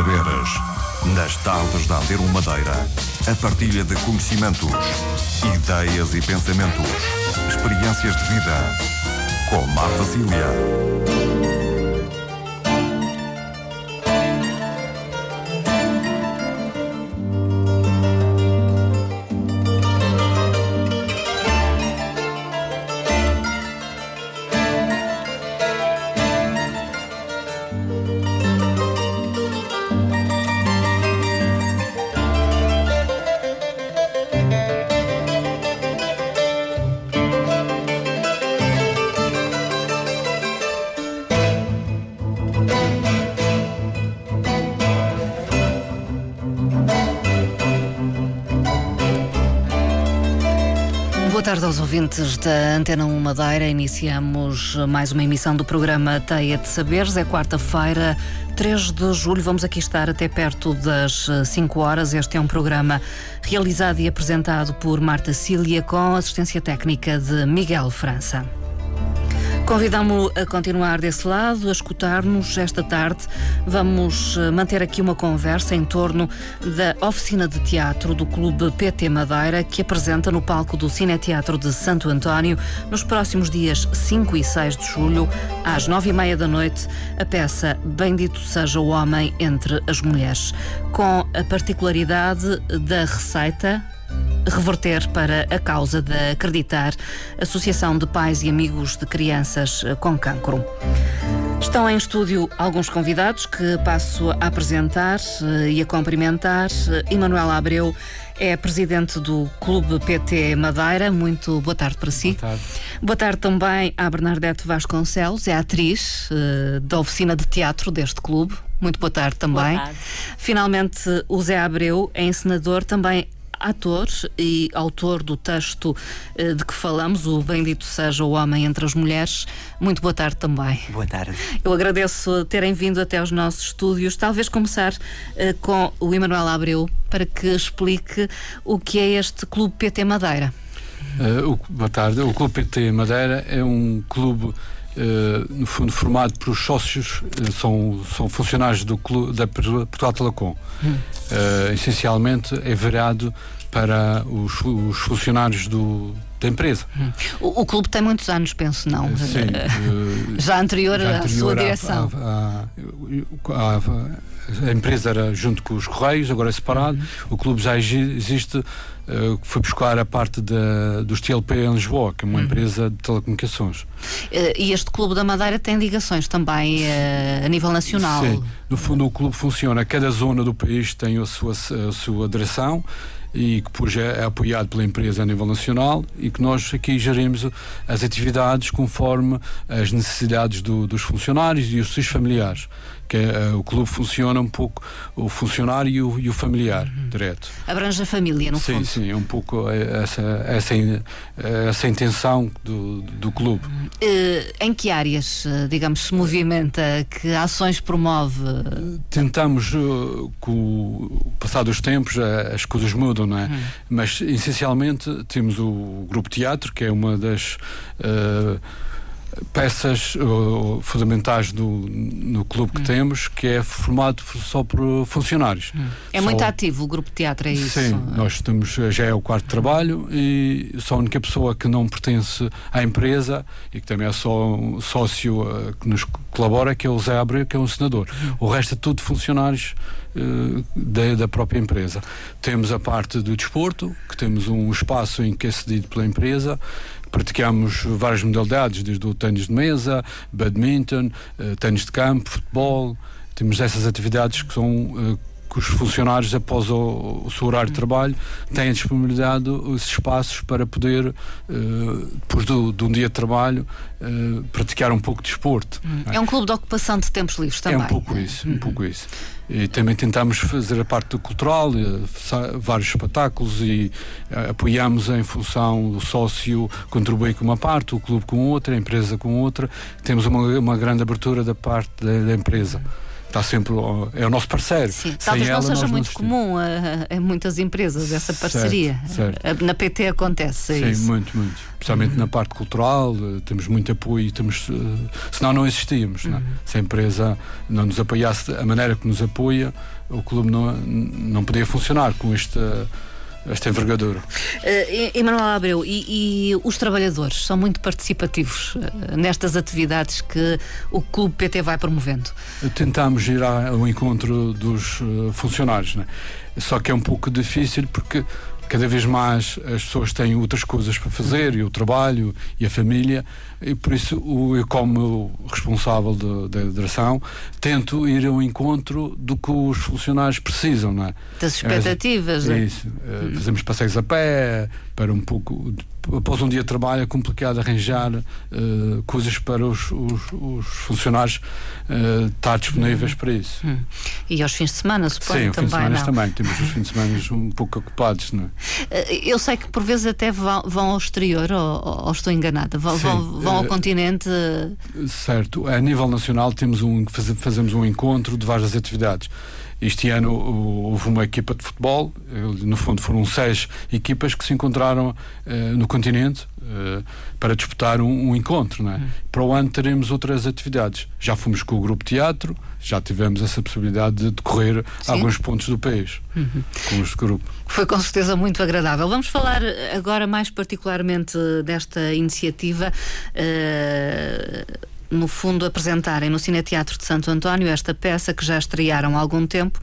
saberes. Nas tardes da Antero Madeira, a partilha de conhecimentos, ideias e pensamentos, experiências de vida. Com Marta Cília. Tarde aos ouvintes da Antena 1 Madeira. Iniciamos mais uma emissão do programa Teia de Saberes. É quarta-feira, 3 de julho. Vamos aqui estar até perto das 5 horas. Este é um programa realizado e apresentado por Marta Cília com assistência técnica de Miguel França. Convidamos-lo a continuar desse lado, a escutar-nos esta tarde. Vamos eh, manter aqui uma conversa em torno da oficina de teatro do Clube PT Madeira, que apresenta no palco do Cineteatro de Santo António, nos próximos dias 5 e 6 de julho, às 9 e meia da noite, a peça Bendito Seja o Homem entre as Mulheres, com a particularidade da receita reverter para a causa de acreditar Associação de Pais e Amigos de Crianças com Cancro. Estão em estúdio alguns convidados que passo a apresentar eh, e a cumprimentar. Emanuel Abreu é presidente do Clube PT Madeira. Muito boa tarde para si. Boa tarde. Boa tarde também à Bernadette Vasconcelos, é atriz uh, da oficina de teatro deste clube. Muito boa tarde também. Boa tarde. Finalmente, o Zé Abreu é encenador, também ator e autor do texto eh, de que falamos, o Bendito Seja o Homem entre as Mulheres. Muito boa tarde também. Boa tarde. Eu agradeço terem vindo até aos nossos estúdios. Talvez começar eh, com o Emanuel Abreu para que explique o que é este Clube PT Madeira. Uh, o, boa tarde. O Clube PT Madeira é um clube no fundo formado por sócios uh, são, são funcionários do clube da Portugal Telecom hum. uh, essencialmente é virado para os, os funcionários do, da empresa. Hum. O, o, clube tem muitos anos, penso, não? Sim. já anterior, já anterior à sua direção. A, a, a, a, empresa era junto com os Correios, agora é separado. Uhum. O clube já existe foi buscar a parte da, dos TLP em Lisboa, que é uma uhum. empresa de telecomunicações. E este Clube da Madeira tem ligações também uh, a nível nacional? Sim, no fundo o clube funciona, cada zona do país tem a sua, a sua direção e que é, é apoiado pela empresa a nível nacional e que nós aqui gerimos as atividades conforme as necessidades do, dos funcionários e os seus familiares que uh, o clube funciona um pouco o funcionário e o, e o familiar uhum. direto. Abrange a família, no sim, fundo. Sim, sim, é um pouco essa, essa, essa intenção do, do clube. Uh, em que áreas, eh, digamos, se movimenta? Que ações promove? Tentamos, uh, com o passar dos tempos, as coisas mudam, não é? Uhum. Mas, essencialmente, temos o grupo teatro, que é uma das peças uh, fundamentais do, no clube que hum. temos, que é formado só por funcionários. Hum. É só... muito ativo o grupo de teatro, é isso? Sim, nós temos, já é o quarto trabalho e só a única pessoa que não pertence à empresa e que também é só um sócio uh, que nos colabora, que é o Zé Abreu, que é um senador. Hum. O resto é tudo funcionários uh, da, da, própria empresa. Temos a parte do desporto, que temos um espaço em que é cedido pela empresa, praticamos várias modalidades, desde o ténis de mesa, badminton, uh, ténis de campo, futebol. Temos essas atividades que são uh, que os funcionários, após o, o seu horário de trabalho, têm disponibilidade os espaços para poder, uh, depois do, de um dia de trabalho, uh, praticar um pouco de esporte. Hum. É um clube de ocupação de tempos livres também. É um pouco isso, um pouco isso. E também tentamos fazer a parte do cultural, eh, vários espetáculos e apoiamos em função o sócio contribui com uma parte, o clube com outra, a empresa com outra. Temos uma, uma grande abertura da parte da, da empresa está sempre é o nosso parceiro. Sim, talvez não seja muito comum em muitas empresas essa parceria. Certo, certo. Na PT acontece Sim, isso. muito, muito. Especialmente uhum. na parte cultural, eh, temos muito apoio, temos, uh, senão não existíamos. Uhum. Não? Se a empresa não nos apoiasse a maneira que nos apoia, o clube não, não podia funcionar com esta esta envergadura. Uh, Emanuel Abreu, e, e, os trabalhadores são muito participativos uh, nestas atividades que o Clube PT vai promovendo? Tentamos ir ao encontro dos uh, funcionários, né? só que é um pouco difícil porque cada vez mais as pessoas têm outras coisas para fazer, e o trabalho e a família, e por isso eu, como responsável da direção, tento ir ao encontro do que os funcionários precisam, não é? Das expectativas, é, é isso. É, fazemos passeios a pé, para um pouco após um dia de trabalho é complicado arranjar uh, coisas para os, os, os funcionários uh, estar disponíveis hum. para isso. Hum. E aos fins de semana, suponho, Sim, também, fins de semana também. Temos os fins de semana um pouco ocupados, não é? Eu sei que por vezes até vão, vão ao exterior, ou, ou estou enganada, vão, Sim, vão, vão ao uh, continente. Certo. A nível nacional temos um, fazemos um encontro de várias atividades. Este ano houve uma equipa de futebol, no fundo foram seis equipas que se encontraram uh, no continente uh, para disputar um, encontro. Não é? Uhum. Para o ano teremos outras atividades. Já fomos com o grupo teatro, já tivemos essa possibilidade de decorrer Sim. alguns pontos do país uhum. com este grupo. Foi com certeza muito agradável. Vamos falar agora mais particularmente desta iniciativa. Uh no fundo, apresentarem no Cineteatro de Santo António esta peça que já estrearam há algum tempo,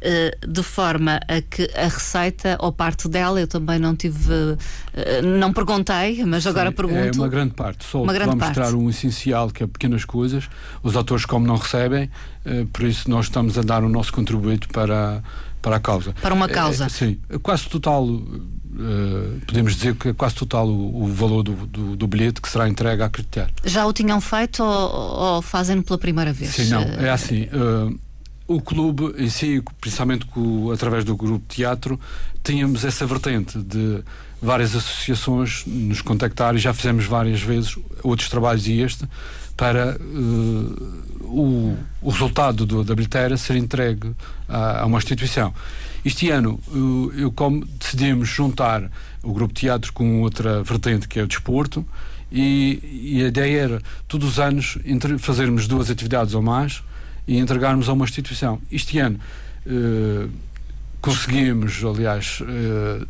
eh, de forma a que a receita, ou parte dela, eu também não tive, eh, não perguntei, mas Sim, agora pergunto. É uma grande parte, só uma grande mostrar parte. um essencial, que é pequenas coisas. Os atores, como não recebem, eh, por isso nós estamos a dar o nosso contributo para, para a causa. Para uma causa. É, sim, quase total Uh, podemos dizer que é quase total o, o valor do, do, do, bilhete que será entregue a acreditar. Já o tinham feito ou, ou fazem pela primeira vez? Sim, não, é assim. Uh, o clube em si, principalmente com, através do grupo teatro, tínhamos essa vertente de várias associações nos contactar e já fizemos várias vezes outros trabalhos e este para uh, o, o, resultado do, da bilheteira ser entregue a, a uma instituição. Este ano, eu, como decidimos juntar o grupo de teatro com outra vertente que é o desporto, e, e a ideia era, todos os anos, entre, fazermos duas atividades ou mais e entregarmos a uma instituição. Este ano eh, conseguimos, aliás, eh,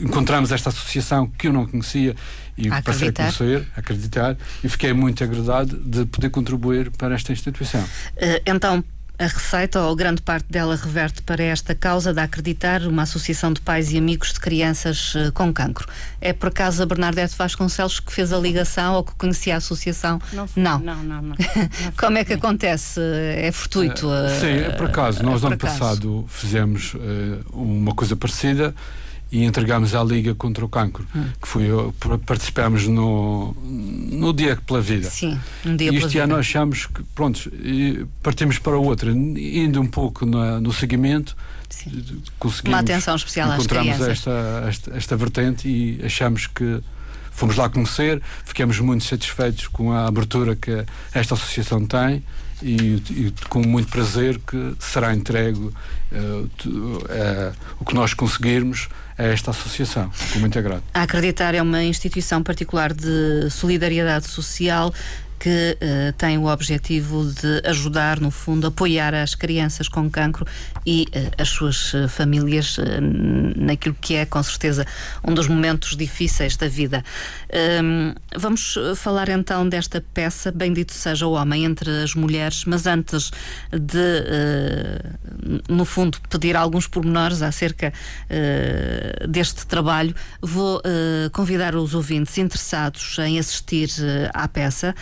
encontramos esta associação que eu não conhecia e passei a conhecer, a acreditar, e fiquei muito agradado de poder contribuir para esta instituição. Uh, então, a receita, ou grande parte dela, reverte para esta causa de acreditar uma associação de pais e amigos de crianças uh, com cancro. É por acaso a Bernadette Vasconcelos que fez a ligação ou que conhecia a associação? Não. Não, não, não. não. Como é que acontece? É fortuito? Uh, sim, é por acaso. Nós, é no ano passado, fizemos uh, uma coisa parecida e entregámos à Liga contra o Cancro, hum. que foi participámos no, no Dia pela Vida. Sim, um dia e este ano achamos que, pronto, partimos para outra, indo um pouco na, no seguimento, Sim. conseguimos. Uma atenção especial às crianças. Esta, esta, esta vertente e achamos que fomos lá conhecer, ficamos muito satisfeitos com a abertura que esta associação tem e, e com muito prazer que será entregue uh, uh, o que nós conseguirmos a esta associação, com muito agrado. A Acreditar é uma instituição particular de solidariedade social que uh, tem o objetivo de ajudar, no fundo, apoiar as crianças com cancro e uh, as suas uh, famílias naquilo que é, com certeza, um dos momentos difíceis da vida. Ehm, vamos falar então desta peça, Bendito Seja o Homem entre as Mulheres, mas antes de, no fundo, pedir alguns pormenores acerca deste trabalho, vou convidar os ouvintes interessados em assistir à peça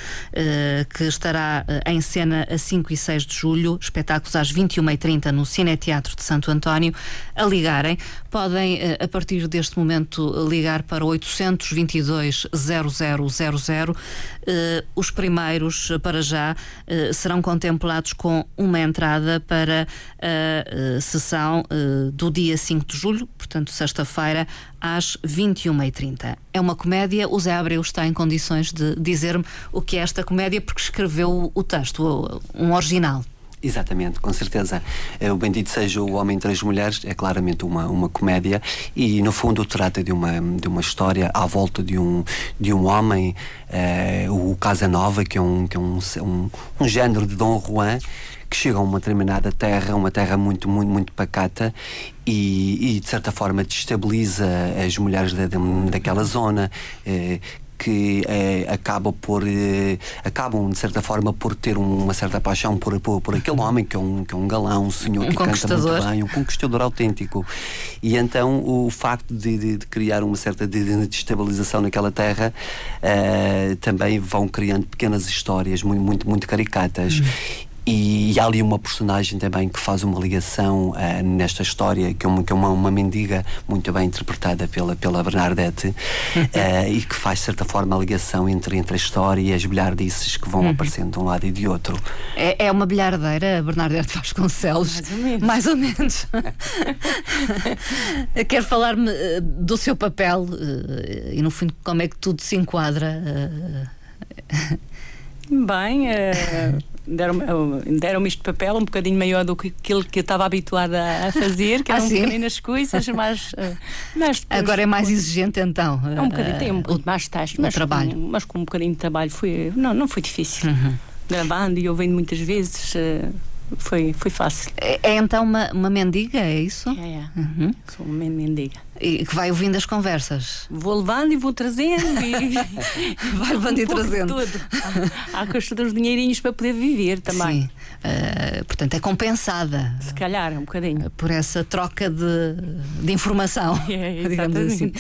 que estará uh, em cena a 5 e 6 de julho, espetáculos às 21h30 no Cineteatro de Santo António, a ligarem. Podem, uh, a partir deste momento, ligar para 822 0000. Os primeiros, para já, serão contemplados com uma entrada para a sessão do dia 5 de julho, portanto, sexta-feira, às 21h30. É uma comédia, o Zé Abreu está em condições de dizer-me o que é esta comédia porque escreveu o texto, um original. Exatamente, com certeza. O Bendito Seja o Homem Três Mulheres é claramente uma, uma comédia e, no fundo, trata de uma, de uma história à volta de um, de um homem, uh, o Casanova, que é, um, que é um, um, um género de Dom Juan que chega a uma determinada terra, uma terra muito, muito, muito pacata e, e de certa forma destabiliza as mulheres da, daquela zona. Eh, que eh, acaba por eh, acabam de certa forma por ter uma certa paixão por, por, por aquele homem que é um, que é um galão, um senhor um que canta muito bem, um conquistador autêntico. E então o facto de, de, de criar uma certa destabilização naquela terra uh, também vão criando pequenas histórias muito, muito, muito caricatas. Uhum. E, e, há ali uma personagem também que faz uma ligação uh, nesta história, que é, uma, que é uma, uma, mendiga muito bem interpretada pela, pela Bernadette, uh, e que faz, de certa forma, a ligação entre, entre a história e as bilhardices que vão uhum. aparecendo de um lado e de outro. É, é uma bilhardeira, a Bernadette Vasconcelos? Mais ou menos. Mais ou menos. Quero falar-me uh, do seu papel e, no fundo, como é que tudo se enquadra. Bem, deram-me deram este papel um bocadinho maior do que aquilo que eu estava habituada a fazer, que eram ah, um bocadinho nas coisas, mas, mas depois, agora é mais exigente então. É um bocadinho, tem um eh, bocadinho mais taxa, mas trabalho. Com, mas com um bocadinho de trabalho foi, não, não foi difícil. Uhum. Gravando e ouvindo muitas vezes. Uh, foi, foi fácil. É, é, então uma, uma mendiga, é isso? É, é. Uhum. Sou uma mendiga. E que vai ouvindo as conversas? Vou levando e vou trazendo. E... vai levando um e trazendo. Tudo. Há, há custa dos dinheirinhos para poder viver também. Sim. Uh, portanto, é compensada. Se calhar, um bocadinho. Por essa troca de, de informação. É, digamos assim.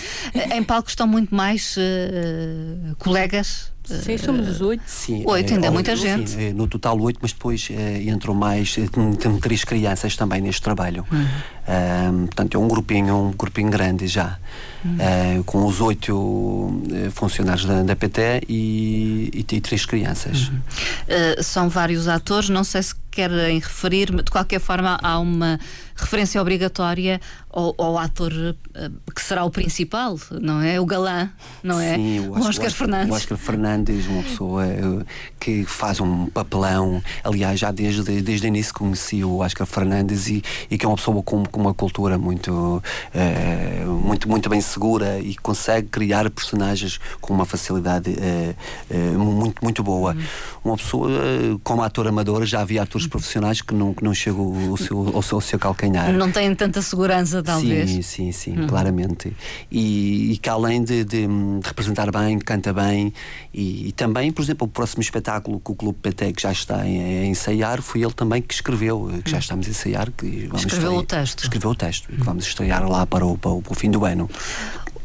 em palco estão muito mais uh, colegas Sim, somos os oito. Sim, oito, ainda é, muita gente. Sim, no total oito, mas depois é, entram mais, tem três crianças também neste trabalho. Uhum. Um, portanto, é um grupinho, um grupinho grande já. Uhum. Uh, com os oito uh, funcionários da, da PT e, e, e, três crianças. Uhum. Uh, são vários atores, não sei se querem referir, de qualquer forma, há uma referência obrigatória ao, ao ator uh, que será o principal, não é? O galã, não é? Sim, o, o Oscar Fernandes. O Oscar Fernandes, uma pessoa que faz um papelão. Aliás, já desde, desde o início conheci o Oscar Fernandes e, e que é uma pessoa com, com uma cultura muito, uh, muito, muito bem segura e consegue criar personagens com uma facilidade muito, muito boa. Uhum. Uma pessoa, como ator amador, já havia atores profissionais que não, que não chegam ao seu, ao seu, ao seu calcanhar. Não têm tanta segurança, talvez. Sim, sim, sim, uhum. claramente. E, e, que além de, de, de, representar bem, canta bem, e, e, também, por exemplo, o próximo espetáculo que o Clube PT que já está a, ensaiar, foi ele também que escreveu, que já uhum. estamos a ensaiar. Que escreveu estrear, o texto. Escreveu o texto, e que vamos estrear lá para o, para o, para o fim do ano.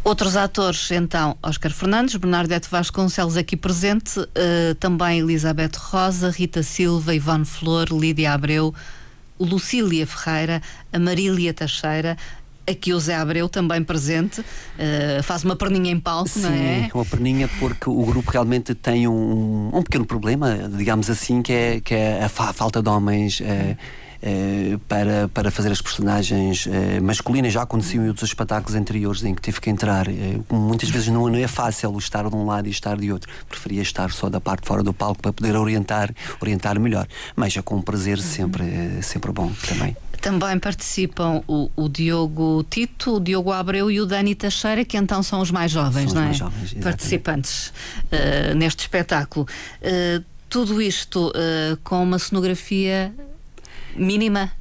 Outros atores, então, Oscar Fernandes, Bernardete Vasconcelos aqui presente, uh, também Elizabeth Rosa, Rita Silva, Ivone Flor, Lídia Abreu, Lucília Ferreira, a Marília Teixeira, aqui o Zé Abreu também presente, uh, faz uma perninha em palco, Sim, não é? uma perninha porque o grupo realmente tem um, um pequeno problema, digamos assim, que é, que é a, fa falta de homens. Uh, eh, para, para fazer as personagens eh, masculinas. Já aconteceu em outros espetáculos anteriores em que tive que entrar. Eh, muitas vezes não, não é fácil estar de um lado e estar de outro. Preferia estar só da parte fora do palco para poder orientar, orientar melhor. Mas é com um prazer sempre, sempre bom também. Também participam o, o, Diogo Tito, o Diogo Abreu e o Dani Teixeira, que então são os mais jovens, são não é? Jovens, Participantes uh, neste espetáculo. Uh, tudo isto uh, com uma cenografia mínima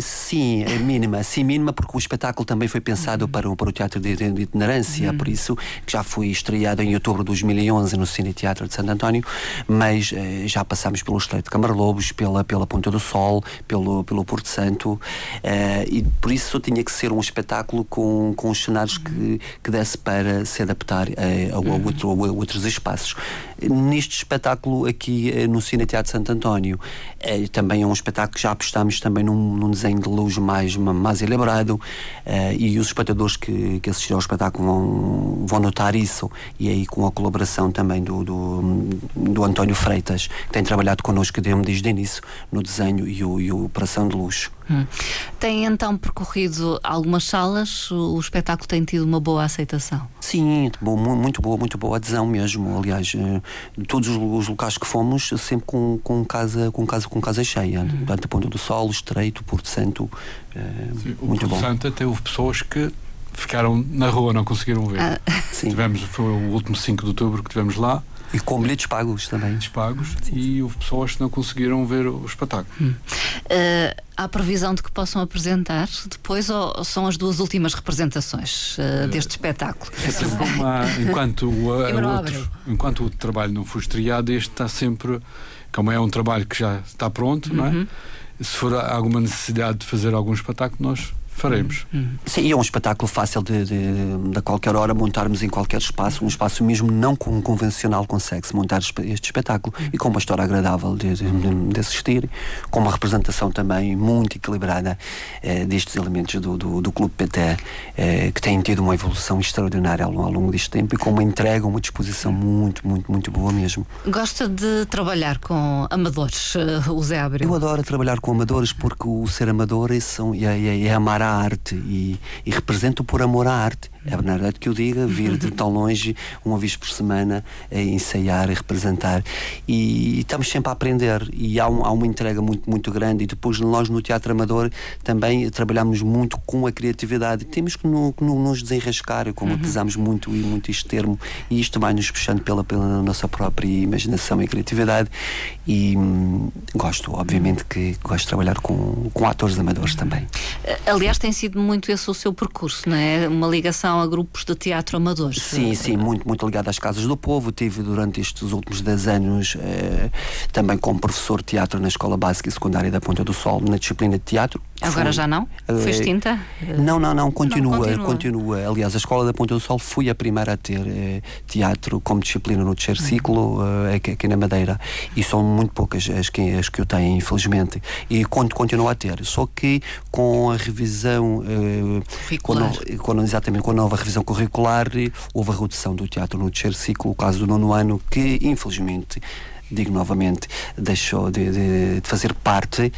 sim, é mínima. Sim, mínima, porque o espetáculo também foi pensado uhum. para, o, para o Teatro de, de Itinerância, uhum. por isso que já foi estreado em outubro de 2011 no Cine Teatro de Santo António, mas eh, já passámos pelo Estreito de Camarlobos, pela, pela Ponta do Sol, pelo, pelo Porto Santo, eh, e por isso tinha que ser um espetáculo com, com os cenários uhum. que, que desse para se adaptar eh, a, a, uhum. outro, a, outros espaços. Neste espetáculo aqui no Cine Teatro de Santo António, também é um espetáculo que já apostamos também num num, desenho de luz mais, mais elaborado uh, e os espectadores que, que assistiram ao espetáculo vão, vão notar isso e aí com a colaboração também do, do, do António Freitas que tem trabalhado connosco desde o início no desenho e, o, e a operação de luz. Hum. Tem então percorrido algumas salas? O, o espetáculo tem tido uma boa aceitação? Sim, muito boa, muito boa adesão mesmo. Aliás, eh, todos os locais que fomos, sempre com, com, casa, com, casa, com casa cheia. Uhum. Tanto a Ponta do Sol, Estreito, Porto Santo. É, Sim, muito Porto bom. Santo até houve pessoas que ficaram na rua, não conseguiram ver. Ah. Tivemos, foi o último 5 de outubro que tivemos lá e com bilhetes pagos também. Bilhetes pagos e houve pessoas que não conseguiram ver o espetáculo. Hum. Uh, há previsão de que possam apresentar depois ou são as duas últimas representações uh, deste espetáculo? É uma, enquanto, o, outro, enquanto o trabalho não for estreado, este está sempre. Como é um trabalho que já está pronto, uhum. não é? Uhum. Se for alguma necessidade de fazer algum espetáculo, nós faremos. Hum, hum. Sim, e é um espetáculo fácil de, de, de, a qualquer hora montarmos em qualquer espaço, um espaço mesmo não convencional consegue-se montar este espetáculo e com uma história agradável de, de, de assistir, com uma representação também muito equilibrada eh, destes elementos do, do, do Clube PT, eh, que têm tido uma evolução extraordinária ao, ao, longo deste tempo e com uma entrega, uma disposição muito, muito, muito boa mesmo. Gosta de trabalhar com amadores, uh, o Zé Abreu? Eu adoro trabalhar com amadores porque o ser amador é, é, é, é a arte e, e represento por amor à arte. É verdade que eu diga, vir de tão longe, uma vez por semana, a ensaiar e representar. E, e estamos sempre a aprender e há, um, há, uma entrega muito, muito grande. E depois nós no Teatro Amador também trabalhamos muito com a criatividade. Temos que, no, que nos desenrascar, como uhum. utilizamos muito e muito este termo, e isto vai nos puxando pela, pela nossa própria imaginação e criatividade. E hum, gosto, obviamente, que gosto de trabalhar com, com atores amadores também. Aliás, tem sido muito esse o seu percurso, não é? Uma ligação a grupos de teatro amadores. Sim, sim, muito, muito ligado às casas do povo. Tive durante estes últimos 10 anos eh, também como professor de teatro na Escola Básica e Secundária da Ponta do Sol, na disciplina de teatro. Agora foi, já não? Foi eh, extinta? Não, não, não, continua, não, continua, continua. Aliás, a Escola da Ponta do Sol foi a primeira a ter eh, teatro como disciplina no terceiro uhum. ciclo eh, aqui, aqui, na Madeira. E são muito poucas as que, as que eu tenho, infelizmente. E continua a ter. Só que com a revisão. Eh, com, com, exatamente, com a nova revisão curricular, houve a redução do teatro no terceiro ciclo, o caso do nono ano, que infelizmente digo novamente, deixou de, de, de fazer parte uh,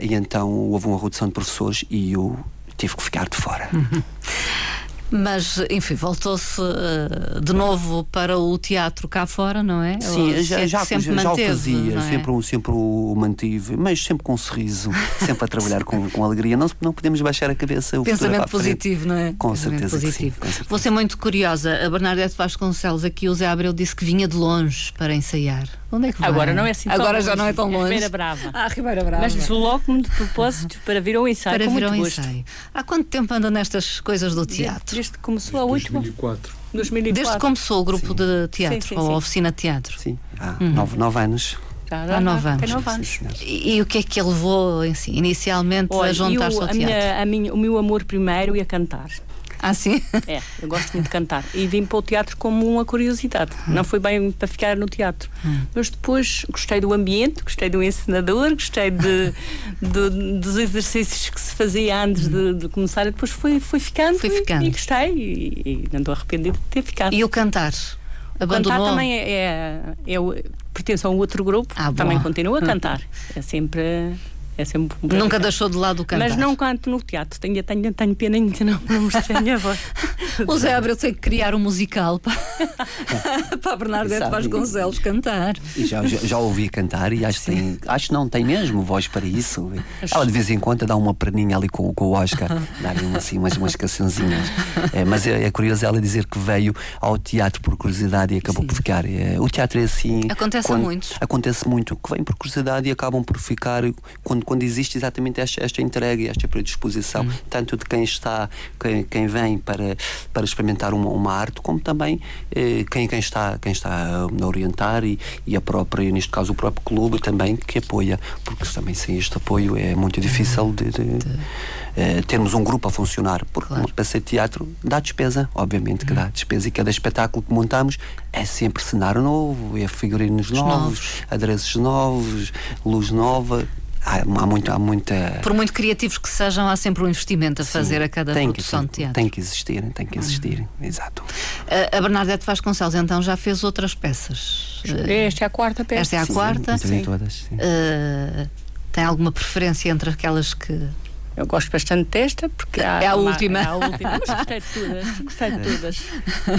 e então houve uma redução de professores e eu tive que ficar de fora. Uhum. Mas, enfim, voltou-se uh, de novo para o teatro cá fora, não é? Sim, Ou, já, já, sempre já, já manteve, o fazia, é? sempre, sempre o mantive, mas sempre com um sorriso, sempre a trabalhar com, com alegria. Não, não podemos baixar a cabeça. O Pensamento positivo, não é? Com certeza, positivo. Sim. Vou ser muito curiosa. A Bernadette Vasconcelos, aqui o Zé Abreu disse que vinha de longe para ensaiar. Onde é que vai? Agora não é assim Agora já não é tão longe. Ribeira Brava. Ah, Ribeira Brava. Mas desloco-me de propósito para vir ao ensaio. Para vir ao ensaio. Há quanto tempo anda nestas coisas do teatro? Desde que começou a última. 2004. 2004. Desde que começou o grupo sim. de teatro, sim, sim, ou a oficina de teatro? Sim, há uhum. nove, nove anos. Há nove anos. nove anos. E, e, o que é que ele levou assim, inicialmente Olha, a juntar-se ao teatro? Minha, a minha, o meu amor primeiro ia cantar. Ah, sim? É, eu gosto muito de cantar. E vim para o teatro como uma curiosidade. Hum. Não foi bem para ficar no teatro. Hum. Mas depois gostei do ambiente, gostei do encenador, gostei de, de dos exercícios que se fazia antes de, de, começar. E depois fui, fui ficando, fui ficando. E, e gostei. E, e, não estou arrependido de ter ficado. E o cantar? Abandonou? Cantar também é, é, é, pertence a um outro grupo, ah, também continua a hum. cantar. É sempre é sempre um Nunca deixou de lado o cantar? Mas não canto no teatro. Tenho, tenho, tenho pena ainda não, não mostrei a minha voz. o Zé Abreu tem que criar um musical para, para a Bernadette Vasconcelos cantar. E já, já, já, ouvi cantar e acho, tem, acho que não tem mesmo voz para isso. Ela de vez em quando dá uma perninha ali com, com o Oscar, dar-lhe assim, umas, umas cançãozinhas. É, mas é, é curioso ela dizer que veio ao teatro por curiosidade e acabou Sim. por ficar. É, o teatro é assim. Acontece quando, muito. Acontece muito, que vem por curiosidade e acabam por ficar quando quando existe exatamente esta, esta entrega e esta predisposição, uhum. tanto de quem está, quem, quem vem para, para experimentar uma, uma arte, como também eh, quem, quem, está, quem está a orientar e, e a própria, neste caso, o próprio clube também que apoia, porque também sem este apoio é muito difícil de, de, de... Eh, termos um grupo a funcionar, porque claro. para ser teatro dá despesa, obviamente que dá uhum. despesa, e cada espetáculo que montamos é sempre cenário novo, é figurinos novos, novos, adereços novos, luz nova, há, há, muito, há muita. Por muito criativos que sejam, há sempre um investimento a Sim, fazer a cada produção que, de teatro. Tem que existir, tem que existir, uhum. exato. A, a Bernadette Vasconcelos então já fez outras peças. Esta é a quarta peça. Esta é a sim, quarta. Sim, todas. Sim. Uh, Tem alguma preferência entre aquelas que eu gosto bastante desta, porque há é a uma, última. É a última. Mas gostei de todas. Gostei de todas.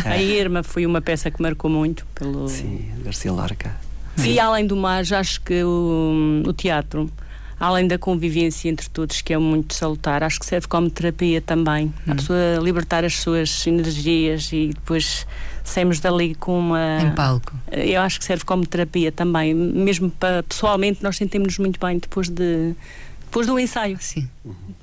A Irma foi uma peça que marcou muito. Pelo... Sim, Garcia Lorca. E além do mais, acho que o, o teatro, além da convivência entre todos, que é muito salutar, acho que serve como terapia também. Hum. A pessoa libertar as suas energias e depois saímos dali com uma. Em palco. Eu acho que serve como terapia também. Mesmo para, pessoalmente, nós sentimos-nos muito bem depois de depois do ensaio. Sim.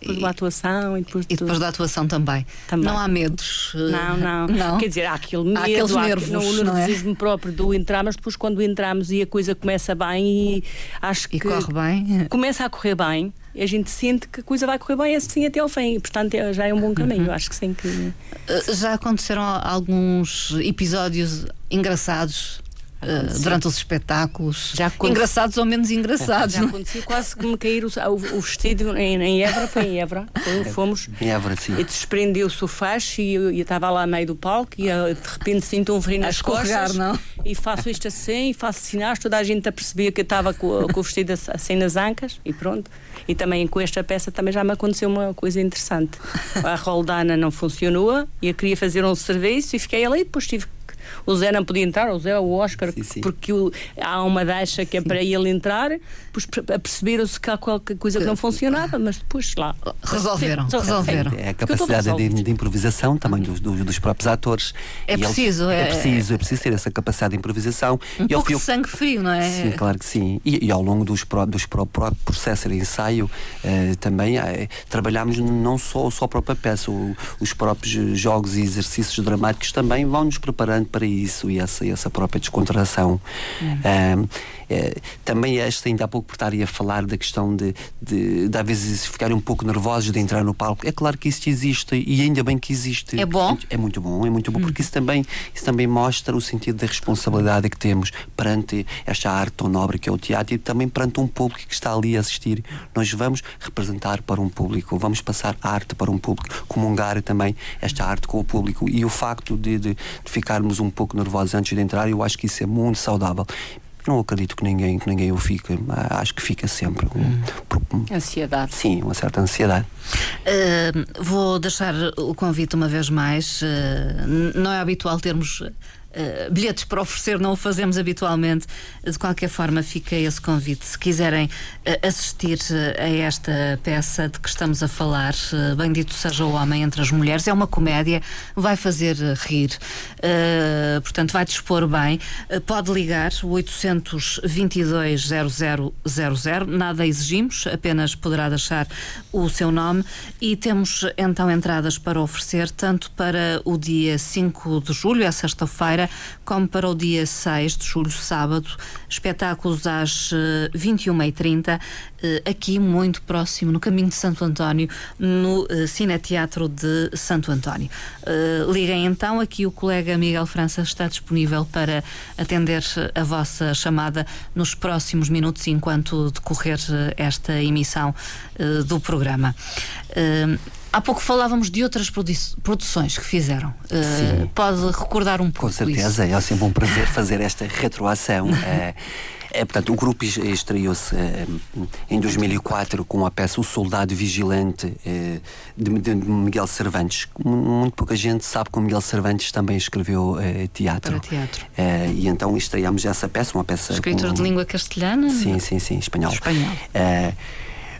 Depois e, da atuação e depois, e depois da atuação também. também. Não há medos. Eh, não, não, não. Quer dizer, há aquele medo, há aqueles nervos, há, no nervosismo é? próprio do entrar, mas depois quando entramos e a coisa começa bem e acho que. E corre bem. Começa a correr bem e a gente sente que a coisa vai correr bem assim até ao fim. E, portanto, é, já é um bom caminho. Uhum. Acho que sim que. Eh, já aconteceram alguns episódios engraçados uh, durante os espetáculos. Já engraçados ou menos engraçados. Já acontecia quase que me cair o, o, o vestido em, em Évora, foi em Évora. Fomos. Em Évora, sim. E desprendeu-se o facho e eu estava lá no meio do palco e eu, de repente sinto um frio nas costas. não? E faço isto assim, e faço sinais, toda a gente a perceber que eu estava com, com o vestido assim nas ancas e pronto. E também com esta peça também já me aconteceu uma coisa interessante. A roldana não funcionou e eu queria fazer um serviço e fiquei ali e depois tive o Zé não podia entrar, o Zé, o Oscar, sim, sim. porque o, há uma deixa que é sim. para ele entrar, depois perceberam-se que há qualquer coisa que não funcionava, mas depois lá. Resolveram, resolveram. É a capacidade de, de, improvisação também dos, dos, próprios atores. É preciso, eles, é, é, preciso, é preciso ter essa capacidade de improvisação. Um e pouco fio, de sangue frio, não é? Sim, claro que sim. E, e ao longo dos, dos próprios processos de ensaio eh, também eh, trabalhamos não só, só a própria peça, o, os próprios jogos e exercícios dramáticos também vão nos preparando para isso e essa, essa própria descontração. Uhum. É, também esta, ainda há pouco por estar a falar da questão de, de, de às vezes ficarem um pouco nervosos de entrar no palco. É claro que isso existe e ainda bem que existe. É bom? É muito bom, é muito bom, uhum. porque isso também, isso também mostra o sentido da responsabilidade que temos perante esta arte tão nobre que é o teatro e também perante um público que está ali a assistir. Nós vamos representar para um público, vamos passar arte para um público, comungar também esta arte com o público e o facto de, de, de ficarmos um pouco nervosos antes de entrar, eu acho que isso é muito saudável. Não acredito que ninguém, que ninguém o fique. Acho que fica sempre. Hum. Por, ansiedade. Sim, uma certa ansiedade. Uh, vou deixar o convite uma vez mais. Uh, não é habitual termos eh, bilhetes para oferecer não o fazemos habitualmente. De qualquer forma, fica esse convite. Se quiserem uh, assistir uh, a esta peça de que estamos a falar, Bendito seja o homem entre as mulheres, é uma comédia, vai fazer rir, portanto, vai dispor bem. pode ligar o 822 0000, nada exigimos, apenas poderá deixar o seu nome e temos então entradas para oferecer, tanto para o dia 5 de julho, é sexta-feira como para o dia 6 de julho, sábado, espetáculos às 21h30, eh, eh, aqui muito próximo, no caminho de Santo António, no eh, Cineteatro de Santo António. Liguem então, aqui o colega Miguel França está disponível para atender a vossa chamada nos próximos minutos enquanto decorrer esta emissão do programa. Há pouco falávamos de outras produções que fizeram. Uh, pode recordar um pouco Com certeza, isso? é sempre um prazer fazer esta retroação. é, é, portanto, o grupo estreou-se em 2004 com a peça O Soldado Vigilante de, de, Miguel Cervantes. Muito pouca gente sabe que o Miguel Cervantes também escreveu teatro. Para teatro. e então estreámos essa peça, uma peça. Escritor com, de língua castelhana? Sim, sim, sim, espanhol. Espanhol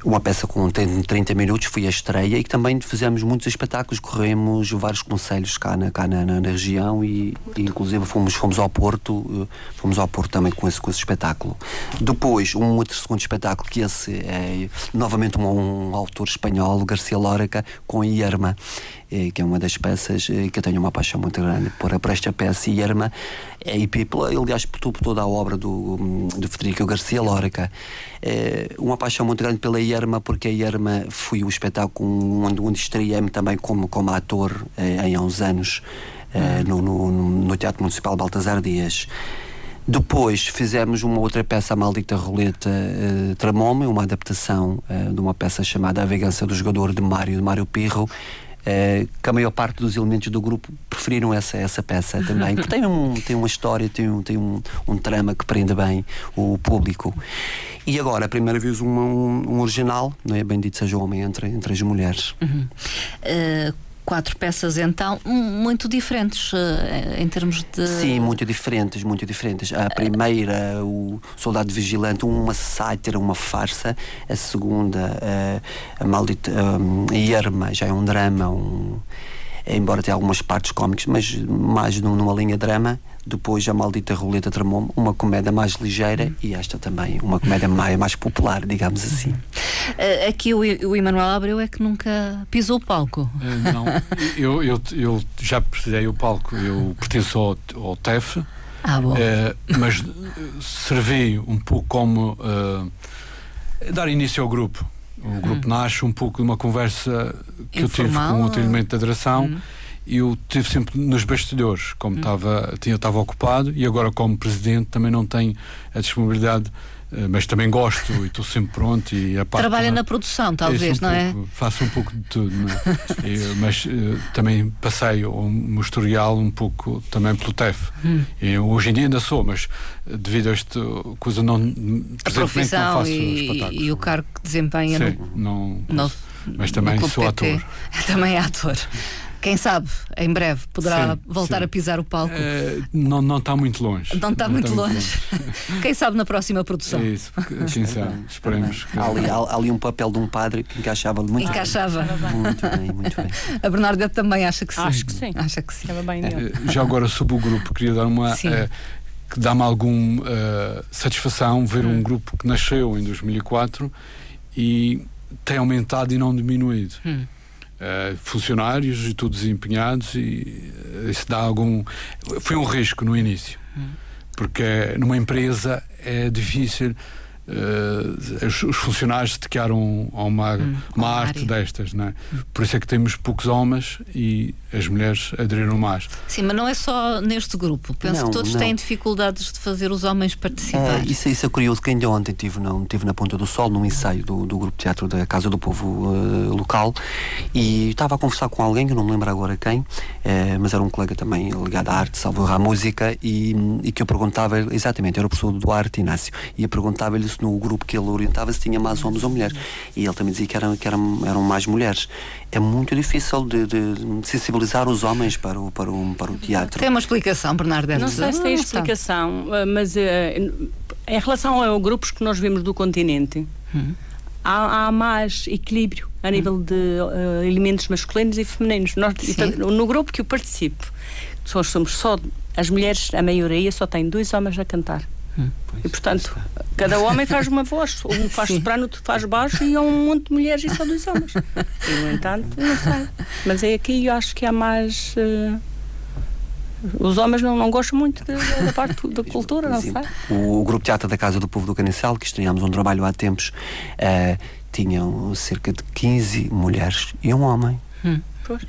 uma peça com 30 minutos, foi a estreia e que também fizemos muitos espetáculos, corremos vários conselhos cá na, cá na, na, na região e, e, inclusive fomos, fomos ao Porto, eh, fomos ao Porto também com esse, com esse espetáculo. Depois, um outro segundo espetáculo que esse é novamente um, um autor espanhol, Garcia Lórica, com Irma. Eh, que é uma das peças eh, que eu tenho uma paixão muito grande por, por esta peça. E Irma, é, e pela, aliás, por, por toda a obra do, do Federico Garcia Lorca. Uma paixão muito grande pela Irma, porque a Irma foi o espetáculo onde, onde estreiei-me também como, como ator é, há uns anos. É, no, no, no, Teatro Municipal Baltasar Dias. Depois fizemos uma outra peça, A Maldita Roleta uh, Tramome, uma adaptação uh, de uma peça chamada A Vegança do Jogador de Mário, de Mário Pirro, uh, que a maior parte dos elementos do grupo preferiram essa, essa peça também, porque tem, um, tem uma história, tem, um, tem um, um trama que prende bem o público. E agora, a primeira vez, um, um, original, não é? Bendito seja o homem entre, entre as mulheres. Uhum. Uh, quatro peças então muito diferentes uh, em termos de sim muito diferentes muito diferentes. A primeira o soldado vigilante uma sátira uma farsa. A segunda uh, a maldita a Irma já é um drama um embora tenha algumas partes cómicas, mas mais numa linha drama. Depois a maldita roleta tramou uma comédia mais ligeira e esta também, uma comédia mais, mais popular, digamos assim. Eh, aqui o, o Emanuel Abreu é que nunca pisou o palco. Uh, não, eu, eu, eu já pisei o palco, eu pertenço ao, ao TEF, ah, bom. Uh, mas servi um pouco como uh, dar início ao grupo. O grupo nasce um pouco de uma conversa que Informal, eu tive com outro elemento da direção hum. e eu tive sempre nos bastidores, como estava hum. estava ocupado e agora como presidente também não tenho a disponibilidade mas também gosto e estou sempre pronto e a parte trabalha na produção talvez um não pouco, é faço um pouco de tudo é? e, mas uh, também passei o historial um pouco também pelo TEF hum. e hoje em dia ainda sou mas eh, devido a esta coisa não a profissão não faço e, e, o cargo que desempenha Sim, no, não, no, mas também sou ator. Também é ator quem sabe, em breve, poderá sim, voltar sim. a pisar o palco. É, não, não está muito longe. Não está muito, longe. longe. quem sabe na próxima produção. É isso, quem sabe, esperemos. Que... Há, ali, há, ali um papel de um padre que encaixava muito encaixava. bem. Muito bem, muito bem. A Bernardette também acha que sim. Acho que sim. Acha que sim. Bem é, já agora, sobre o grupo, queria dar uma. É, que dá-me alguma uh, satisfação ver hum. um grupo que nasceu em 2004 e tem aumentado e não diminuído. Hum. Uh, funcionários e todos empenhados e uh, isso dá algum foi um risco no início hum. porque numa empresa é difícil uh, os, os, funcionários se dedicaram a uma, hum, uma arte área. destas, não é? Por isso é que temos poucos homens e as mulheres aderiram mais. Sim, mas não é só neste grupo. Penso não, que todos não. têm dificuldades de fazer os homens participar. É, isso, isso é curioso, que ainda ontem estive, não, tive na Ponta do Sol, num ensaio do, do grupo de teatro da Casa do Povo uh, local e estava a conversar com alguém, que não me lembro agora quem, uh, mas era um colega também ligado à arte, salvo à música, e, e que eu perguntava, exatamente, era o professor do Arte Inácio, e eu perguntava-lhe se no grupo que ele orientava se tinha mais homens ou mulheres. E ele também dizia que eram, que eram, eram mais mulheres. É muito difícil de, de sensibilizar os homens para o, para o, para o teatro. Tem uma explicação, Bernardo? Não sei se tem explicação, eh, mas uh, em relação aos grupos que nós vemos do continente, hum. há, há, mais equilíbrio a nível de uh, elementos masculinos e femininos. Nós, então, no grupo que eu participo, somos só as mulheres, a maioria só tem dois homens a cantar. Hum. E portanto, cada homem faz uma voz. Um faz Sim. soprano, outro faz baixo e há um monte de mulheres e só dois homens. E no entanto, não sei. Mas é aqui eu acho que há mais. Uh, os homens não, não gostam muito da, da parte da cultura, não sei. O, o, Grupo Teatro da Casa do Povo do Caniçal, que estreámos um trabalho há tempos, uh, tinham cerca de 15 mulheres e um homem. Hum.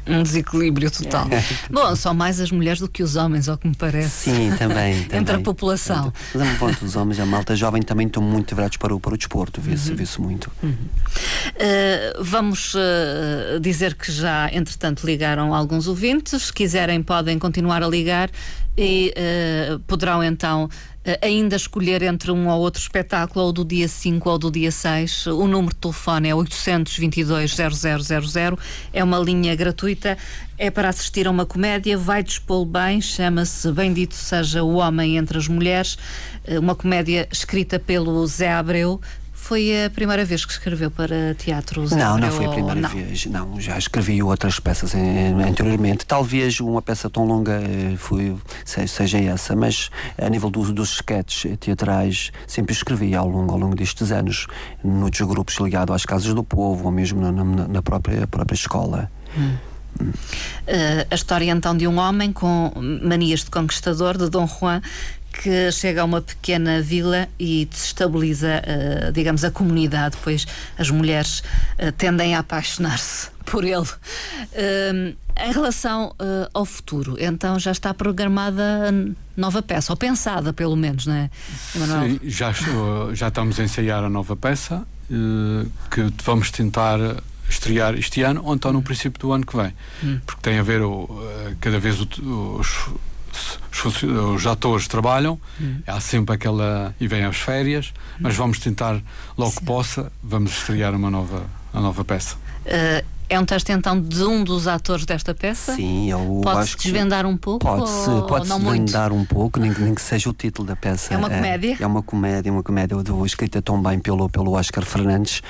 Um desequilíbrio total. É. Bom, são mais as mulheres do que os homens, ao que me parece. Sim, também. também. Entre a população. Mas é um ponto, os homens, a malta jovem também estão muito virados para o, para o desporto, vê-se uhum. vê muito. Uhum. Uh, vamos uh, dizer que já, entretanto, ligaram alguns ouvintes. Se quiserem, podem continuar a ligar e uh, poderão então eh, ainda escolher entre um ou outro espetáculo, ou do dia 5 ou do dia 6. O número de telefone é 822 0000, é uma linha gratuita, é para assistir a uma comédia, vai dispô-lo bem, chama-se Bendito Seja o Homem entre as Mulheres, eh, uma comédia escrita pelo Zé Abreu, foi a primeira vez que escreveu para teatro? Não, não foi a primeira não? vez. Não, já escrevi outras peças anteriormente. Talvez uma peça tão longa eh, foi, seja essa, mas a nível do, dos sketches teatrais sempre escrevi ao longo, ao longo destes anos, noutros grupos ligados às casas do povo ou mesmo na, na, na própria, própria escola. Hum. Uh, a história então de um homem com manias de conquistador, de Dom Juan, que chega a uma pequena vila e desestabiliza, uh, digamos, a comunidade, pois as mulheres uh, tendem a apaixonar-se por ele. Uh, em relação ao futuro, então já está programada nova peça, ou pensada pelo menos, não é? Sim, já, já estamos a ensaiar a nova peça, que vamos tentar estrear este ano ou então no princípio do ano que vem. Hum. Porque tem a ver, o, cada vez o, os, os, os, atores trabalham, hum. há sempre aquela. e vêm as férias, mas vamos tentar, logo Sim. que possa, vamos estrear uma nova, uma nova peça. Uh, é um texto então de um dos atores desta peça? Sim, eu pode acho desvendar um pouco? Pode-se pode desvendar um pouco, nem, nem, que seja o título da peça. É uma comédia? É, é uma comédia, uma comédia do, escrita tão bem pelo, pelo Oscar Fernandes.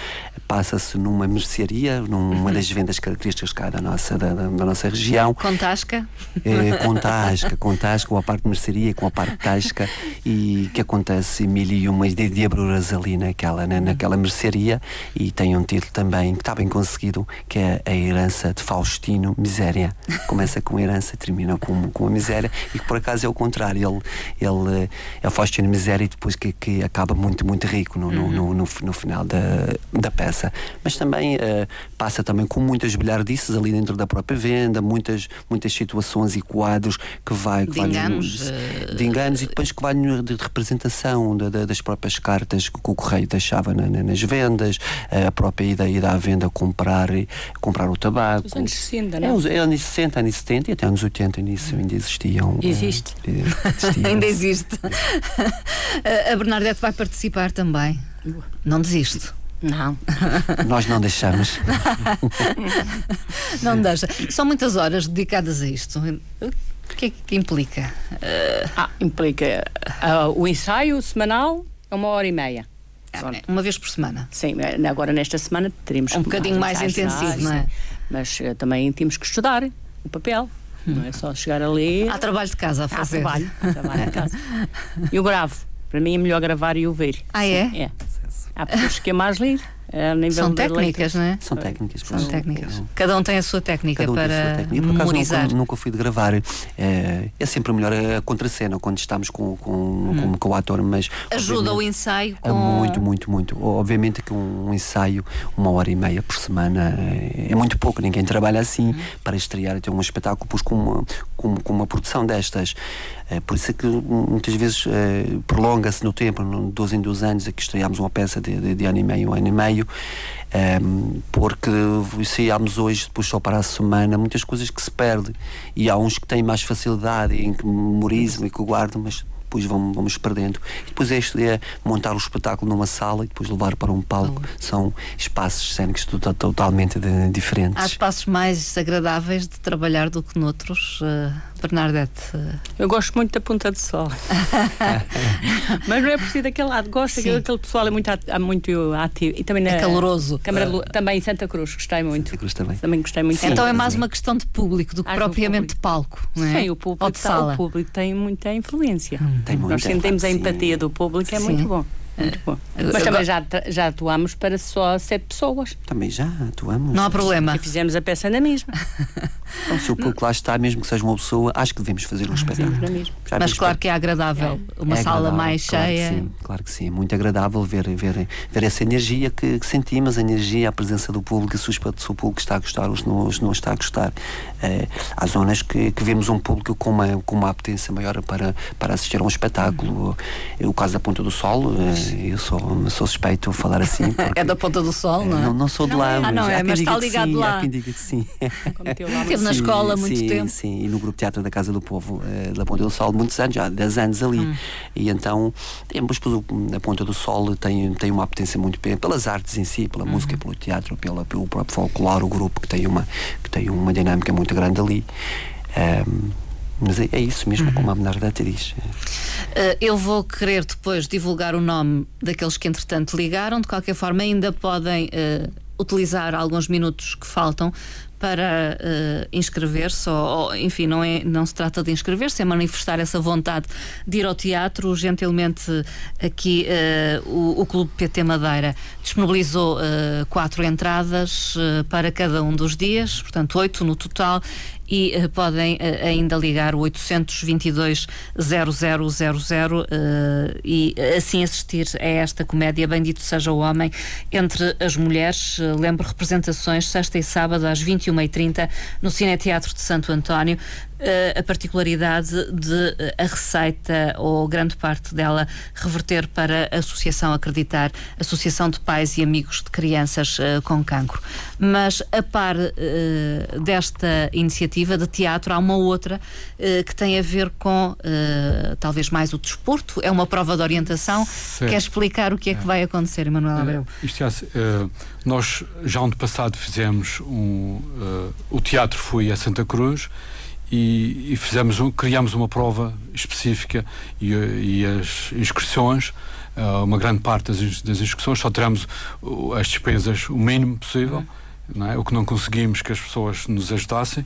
Passa-se numa mercearia, numa das vendas características cá da nossa, da, da nossa região. Com tasca? É, com tasca, com tasca, com a parte de mercearia, com a parte tasca. E que acontece mil e uma de diabruras ali naquela, na, naquela mercearia. E tem um título também que está bem conseguido, que é é a herança de Faustino, Miséria. Começa com a herança, termina com, com a miséria, e que por acaso é o contrário. Ele, ele é o Faustino Miséria e depois que, que acaba muito, muito rico no, no, no, no, no final da, da peça. Mas também uh, passa também com muitas bilhardices ali dentro da própria venda, muitas, muitas situações e quadros que vai. Que de vai enganos. Nos, de enganos e depois que vai de representação de, das próprias cartas que o Correio deixava na, na, nas vendas, a própria ideia da venda comprar comprar o tabaco. Os anos 60, não é? É, anos 60, anos 70 e até anos 80 nisso ainda existiam. Existe. Uh, ainda existe. a Bernadette vai participar também. Não desisto. Não. Nós não deixamos. não deixa. São muitas horas dedicadas a isto. O que é que implica? Ah, implica uh, o ensaio semanal é uma hora e meia. É, uma vez por semana? Sim, é, agora nesta semana teremos um bocadinho mais, mais intensivo, não é? Mas uh, também temos que estudar o papel. Hum. Não é só chegar ali. Há trabalho de casa a fazer. Há trabalho, há trabalho de casa. E o gravo. Para mim é melhor gravar e ouvir. Ah, é? É. Há pessoas que é mais ler. São técnicas, não é? São técnicas. São técnicas. Cada um tem a sua técnica um para técnica. memorizar. Nunca, nunca, fui de gravar. É, é sempre melhor a contracena quando estamos com, com, hum. com, com, o ator, mas. Ajuda o ensaio com... Muito, muito, muito. Obviamente que um, ensaio, uma hora e meia por semana, é, é muito pouco. Ninguém trabalha assim hum. para estrear até um espetáculo pois, com, uma, com, com uma produção destas. É, por isso é que muitas vezes é, prolonga-se no tempo, de 12 em 12 anos, que estreámos uma peça de, de, de ano e meio, um ano e meio, é, porque saímos hoje, depois só para a semana, muitas coisas que se perdem. E há uns que têm mais facilidade em que memorizam e que guardam, mas depois vamos, vamos perdendo. E depois é, é montar o espetáculo numa sala e depois levar para um palco. Oh. São espaços cênicos totalmente de, diferentes. Há espaços mais agradáveis de trabalhar do que noutros, uh, Bernadette? Eu gosto muito da Ponta do Sol. Mas não é por si daquele lado. Gosto daquele aquele pessoal é muito, muito ativo. E também na, é caloroso. Câmara, uh. Também em Santa Cruz, gostei muito. Santa Cruz também. Também gostei muito. Sim, então é mais uma questão de público do que Acho propriamente de palco. Não é? Sim, o público, de sala. o público tem muita influência. Hum. Tem Nós sentimos a empatia do público, é Sim. muito bom. Muito bom. Mas também já, já atuamos para só sete pessoas. Também já atuamos. Não há problema. E fizemos a peça na mesma. então, se o público lá está, mesmo que seja uma pessoa, acho que devemos fazer um ah, espetáculo. Mas claro que é agradável. É. Uma é sala agradável, mais claro cheia. Que sim, claro que sim. É muito agradável ver, ver, ver essa energia que, que sentimos, a energia, a presença do público, se o, público está a gostar ou se não, se não está a gostar. É, há zonas que, que vemos um público com uma, com uma apetência maior para, para assistir a um espetáculo. Uhum. O caso da Ponta do Sol, é, eu sou, sou suspeito de falar assim. é da Ponta do Sol, não é? Não, não sou de lá, é. mas, ah, não é, mas está ligado sim, lá. Há quem diga que sim. Esteve na escola há muito sim, tempo. Sim, e no grupo Teatro da Casa do Povo uh, da Ponta do Sol, muitos anos, já 10 anos ali. Hum. E então, depois a Ponta do Sol tem, tem uma apetência muito pelas artes em si, pela uhum. música, pelo teatro, pela, pelo próprio folclore, o grupo que tem uma, que tem uma dinâmica muito grande ali. Um, mas é, é, isso mesmo, uhum. como a Bernadette diz. Uh, eu vou querer depois divulgar o nome daqueles que entretanto ligaram. De qualquer forma, ainda podem uh, utilizar alguns minutos que faltam para uh, inscrever-se, ou, ou, enfim, não, é, não se trata de inscrever-se, é manifestar essa vontade de ir ao teatro. Gentilmente, aqui uh, o, o, Clube PT Madeira disponibilizou uh, quatro entradas para cada um dos dias, portanto, oito no total, e uh, podem uh, ainda ligar o 822 0000 uh, e assim assistir a esta comédia Bendito Seja o Homem entre as mulheres. Uh, lembro representações sexta e sábado às 21 21h30, no Cine Teatro de Santo António. Uh, a particularidade de uh, a receita, ou grande parte dela, reverter para a Associação Acreditar, Associação de Pais e Amigos de Crianças uh, com Cancro. Mas, a par desta iniciativa de teatro, há uma outra que tem a ver com talvez mais o desporto, é uma prova de orientação. Certo. Quer explicar o que é que é. vai acontecer, Emanuel Abreu? isto é, nós já ano passado fizemos um, o teatro foi a Santa Cruz e, e fizemos um, criamos uma prova específica e, e as inscrições uh, uma grande parte das, das inscrições só teremos as despesas o mínimo possível uhum. é? o que não conseguimos que as pessoas nos ajudassem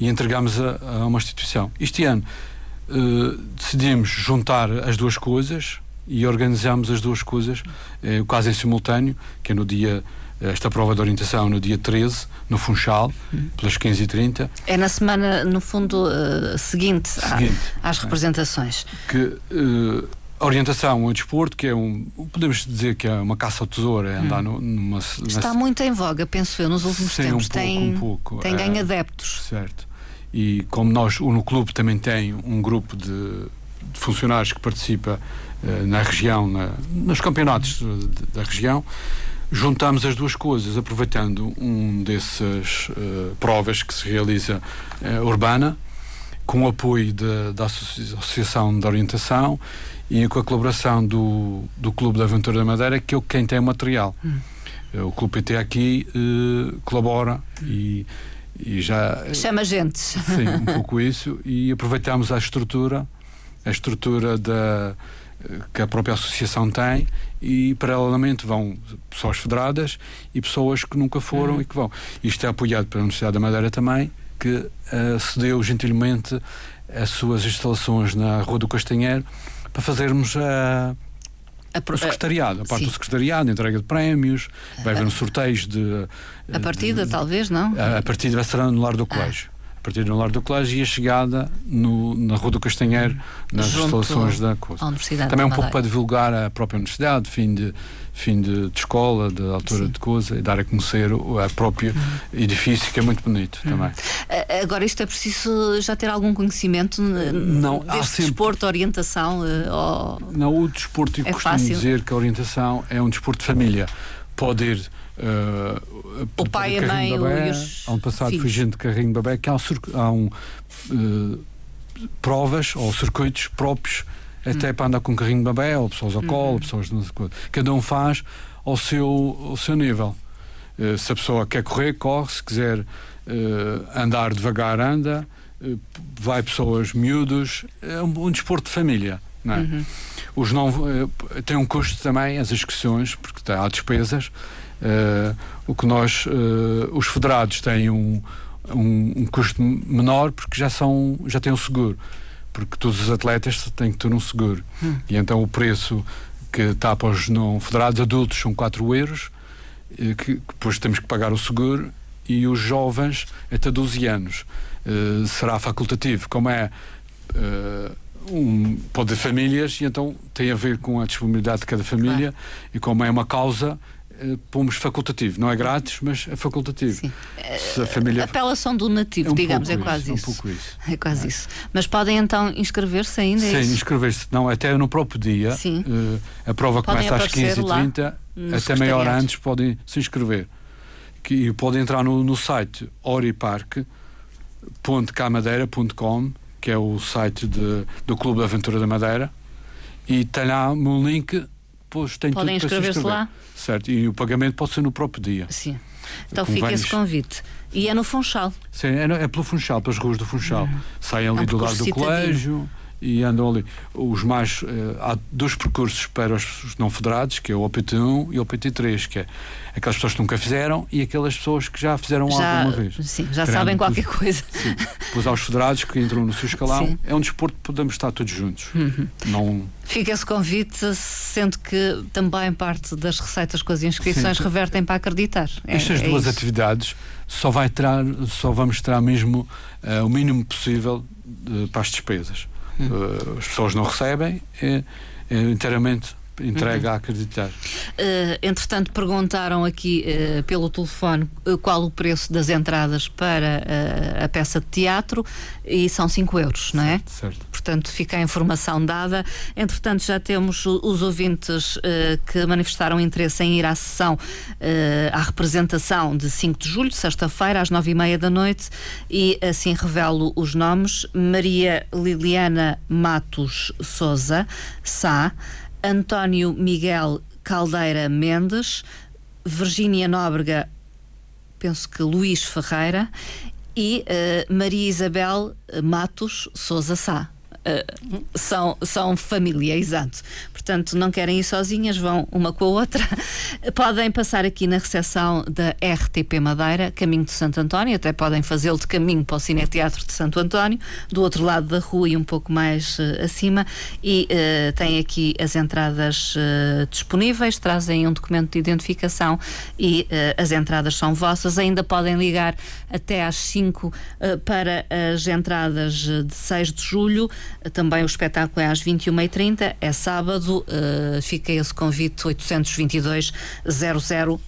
e entregamos a, a uma instituição este ano uh, decidimos juntar as duas coisas e organizamos as duas coisas uh, quase em simultâneo que é no dia esta prova de orientação no dia 13, no Funchal, hum. pelas 15h30. É na semana, no fundo, uh, seguinte, seguinte à, às representações. Que uh, a orientação ao desporto, que é um. Podemos dizer que é uma caça ao tesouro, é andar hum. numa. Está muito em voga, penso eu, nos últimos Sim, tempos. Um pouco, tem, um pouco. Tem ganho é, adeptos. Certo. E como nós, no clube também tem um grupo de, de funcionários que participa uh, na região, na, nos campeonatos da região, juntamos as duas coisas, aproveitando um dessas uh, provas que se realiza uh, urbana, com o apoio de, da Associação de Orientação e com a colaboração do, do Clube da Aventura da Madeira, que é quem tem o material. Hum. Uh, o Clube PT aqui colabora e, e já. Chama gente. Sim, um pouco isso. E aproveitamos a estrutura, a estrutura da que a própria associação tem e paralelamente vão pessoas federadas e pessoas que nunca foram uhum. e que vão. Isto é apoiado pela Universidade da Madeira também, que uh, cedeu gentilmente as suas instalações na Rua do Castanheiro para fazermos a. A, o secretariado, a parte sim. do secretariado, entrega de prémios, vai haver um sorteios de. A partida, de, talvez, não? A, a partida vai ser no lar do ah. colégio partir do lar do colégio e a chegada no, na Rua do Castanheiro, nas Junto instalações da coisa. Também um pouco para divulgar a própria universidade, fim de, fim de, de escola, de altura Sim. de coisa, e dar a conhecer o a próprio uhum. edifício, que é muito bonito uhum. também. Agora, isto é preciso já ter algum conhecimento não, deste sempre... desporto, orientação? Eh, ou... Não, o desporto, eu é costumo fácil? dizer que a orientação é um desporto de família. Pode ir Uh, o pai, a mãe babé, os Ano passado filhos. fui gente de carrinho de babé que há, um, há um, uh, provas ou circuitos próprios até hum. para andar com carrinho de babé ou pessoas ao hum. colo, pessoas cada um faz ao seu, ao seu nível. Uh, se a pessoa quer correr, corre, se quiser andar devagar, anda, vai pessoas miúdos, é um, um desporto de família. Não é? Uhum. Os não, tem um custo também, as inscrições, porque há despesas, Uh, o que nós, uh, os federados têm um, um, um, custo menor porque já são, já têm um seguro, porque todos os atletas têm que ter um seguro. Hum. E então o preço que está para os não federados adultos são 4 euros, eh, que depois temos que pagar o seguro, e os jovens até 12 anos uh, será facultativo, como é um, pode ter famílias e então tem a ver com a disponibilidade de cada família claro. e como é uma causa pomos facultativo. Não é grátis, mas é facultativo. Sim. Se a família... Apelação do nativo, é um digamos, é quase isso. É um pouco isso. É quase é. isso. Mas podem então inscrever-se ainda? É Sim, inscrever-se. Não, até no próprio dia. Sim. Uh, a prova podem começa às 15h30. Até meia hora antes podem se inscrever. Que, podem entrar no, no site oriparque.camadeira.com que é o site de, do Clube da Aventura da Madeira e tem lá um link depois tem Podem inscrever-se lá? Certo, e o pagamento pode ser no próprio dia. Sim. Então fica esse convite. E é no Funchal? Sim, é, é pelo Funchal, pelas ruas do Funchal. Uhum. Saem ali é um do lado do colégio e andam ali. Os mais. Uh, há dois percursos para os não federados, que é o OPT1 e o OPT3, que é aquelas pessoas que nunca fizeram e aquelas pessoas que já fizeram já, alguma vez. Sim, já sabem qualquer coisa. Sim. Depois aos federados que entram no seu escalão. Sim. É um desporto que podemos estar todos juntos. Uhum. Não... Fica esse convite, sendo que também parte das receitas com as inscrições Sim. revertem para acreditar. É, Estas é duas isso. atividades só, vai ter, só vamos ter mesmo uh, o mínimo possível de, para as despesas. Hum. Uh, as pessoas não recebem, é, é inteiramente entregue uhum. a acreditar. Uh, entretanto, perguntaram aqui uh, pelo telefone uh, qual o preço das entradas para a peça de teatro e são 5 euros, não é? Certo, certo. Portanto, fica a informação dada. Entretanto, já temos os ouvintes que manifestaram interesse em ir à sessão, à representação de 5 de julho, sexta-feira, às 9 e meia da noite, e assim revelo os nomes: Maria Liliana Matos Souza, Sá. António Miguel Caldeira Mendes, Virgínia Nóbrega, penso que Luís Ferreira e uh, Maria Isabel Matos Souza Sá. Uh, são, são família, exato. Portanto, não querem ir sozinhas, vão uma com a outra. Podem passar aqui na recepção da RTP Madeira, caminho de Santo António, até podem fazê-lo de caminho para o Cineteatro de Santo António, do outro lado da rua e um pouco mais uh, acima. E uh, têm aqui as entradas disponíveis, trazem um documento de identificação e as entradas são vossas. Ainda podem ligar até às 5 para as entradas de 6 de julho. Também o espetáculo é às 21h30, é sábado, uh, fica esse convite 822 0000.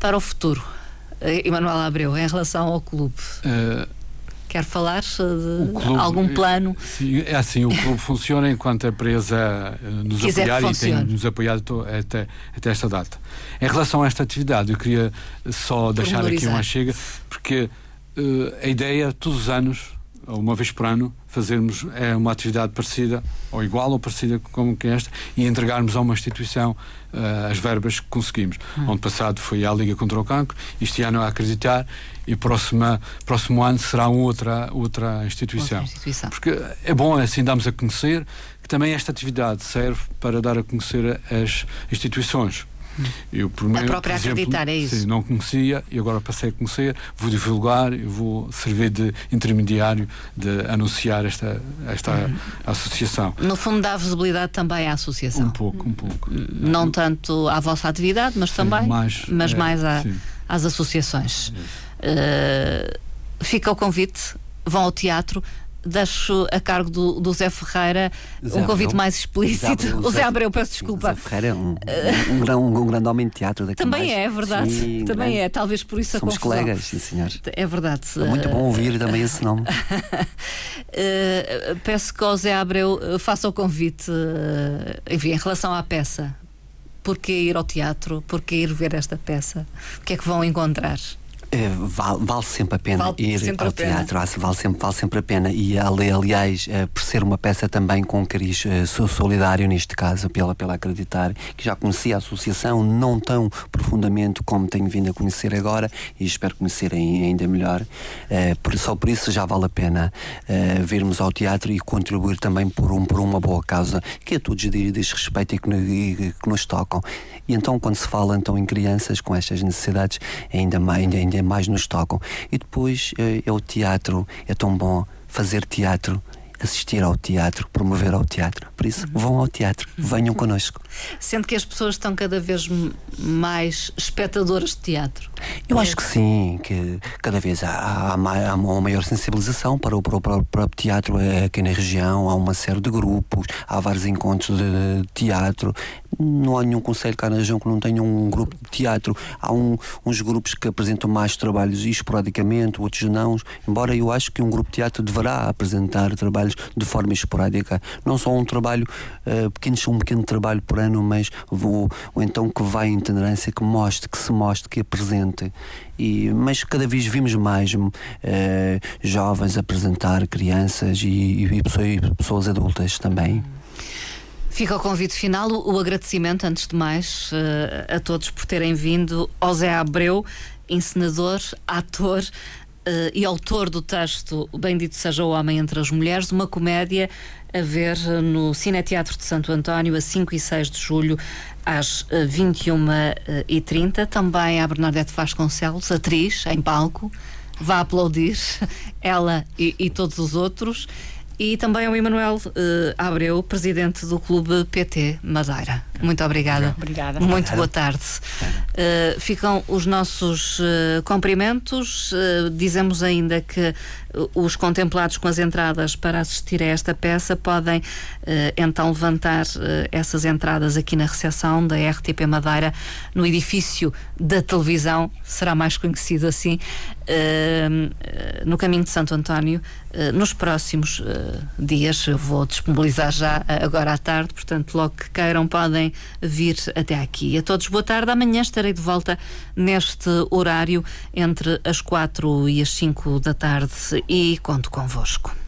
Para o futuro, uh, Emanuel Abreu, em relação ao clube. Uh, Quer falar de clube, algum plano? Sim, é assim, o clube funciona enquanto a empresa nos Quiser apoiar e tem nos apoiado até, até esta data. Em relação a esta atividade, eu queria só deixar aqui uma chega, porque uh, a ideia, todos os anos, uma vez por ano, fazermos é, uma atividade parecida, ou igual ou parecida com que esta, e entregarmos a uma instituição uh, as verbas que conseguimos. Hum. Ano passado foi a Liga contra o Cancro, este ano a Acreditar, e próxima, próximo ano será outra, outra instituição. outra, instituição. Porque é bom, assim damos a conhecer, que também esta atividade serve para dar a conhecer as instituições. Eu, a própria exemplo, acreditar, é isso? Sim, não conhecia e agora passei a conhecer, vou divulgar e vou servir de intermediário de anunciar esta, esta uhum. associação. No fundo, dá visibilidade também à associação. Um pouco, um pouco. Não tanto à vossa atividade, mas sim, também, mais, mas é, mais à, às associações. Uh, fica o convite, vão ao teatro deixo a cargo do, do Zé Ferreira Zé um convite Abreu. mais explícito. Zé o Zé Abreu, peço desculpa. Zé Ferreira é um, um, um, um grande homem de teatro daqui Também mais. é, verdade. Sim, Também grande. é, talvez por isso Somos a confusão. colegas, sim senhor. É verdade. É muito bom ouvir também esse nome. uh, peço que o Zé Abreu eh, faça o convite, uh, enfim, em relação à peça. Porquê ir ao teatro? Porquê ir ver esta peça? O que é que vão encontrar? É, vale, vale, sempre a pena vale ir ao teatro, vale sempre, vale sempre a pena. E aliás, é, por ser uma peça também com cariz é, solidário, neste caso, pela, pela Acreditar, que já conhecia a associação, não tão profundamente como tenho vindo a conhecer agora, e espero conhecer ainda melhor. Por, só por isso já vale a pena virmos ao teatro e contribuir também por, um, por uma boa causa, que a todos diz respeito e que, e que nos tocam. E então, quando se fala então, em crianças com estas necessidades, ainda mais. Ainda, ainda mais nos tocam. E depois é, é o teatro, é tão bom fazer teatro assistir ao teatro, promover ao teatro. Por isso, vão ao teatro, venham connosco. Sendo que as pessoas estão cada vez mais espectadoras de teatro. Eu acho que sim, que cada vez há, há, há uma maior sensibilização para o próprio, teatro aqui na região, há uma série de grupos, há vários encontros de teatro. Não há nenhum conselho cá na região que não tenha um grupo de teatro. Há um, uns grupos que apresentam mais trabalhos esporadicamente, outros não. Embora eu acho que um grupo de teatro deverá apresentar trabalhos de forma esporádica. Não só um trabalho uh, pequeno, um pequeno trabalho por ano, mas vou, ou então que vai em tendência, que mostre, que se mostre, que apresente. E, mas cada vez vimos mais uh, jovens apresentar, crianças e, e, pessoas, pessoas adultas também. Fica o convite final, o agradecimento, antes de mais, uh, a todos por terem vindo. Ao Zé Abreu, encenador, ator uh, e autor do texto Bendito Seja o Homem entre as Mulheres, uma comédia a ver no Cineteatro de Santo António a 5 e 6 de julho às 21h30. Eh, Também a Bernadette Vasconcelos, atriz, em palco, vai aplaudir ela e, e todos os outros. E também ao Emanuel uh, Abreu, presidente do Clube PT Madeira. Muito obrigada. Obrigada. Muito boa tarde. Uh, ficam os nossos uh, cumprimentos. dizemos ainda que os contemplados com as entradas para assistir a esta peça podem então levantar essas entradas aqui na recepção da RTP Madeira, no edifício da televisão, será mais conhecido assim, no caminho de Santo António. nos próximos dias. Eu vou disponibilizar já agora à tarde, portanto, logo que queiram, podem vir até aqui. A todos, boa tarde. Amanhã estarei de volta neste horário entre as quatro e as cinco da tarde e conto convosco.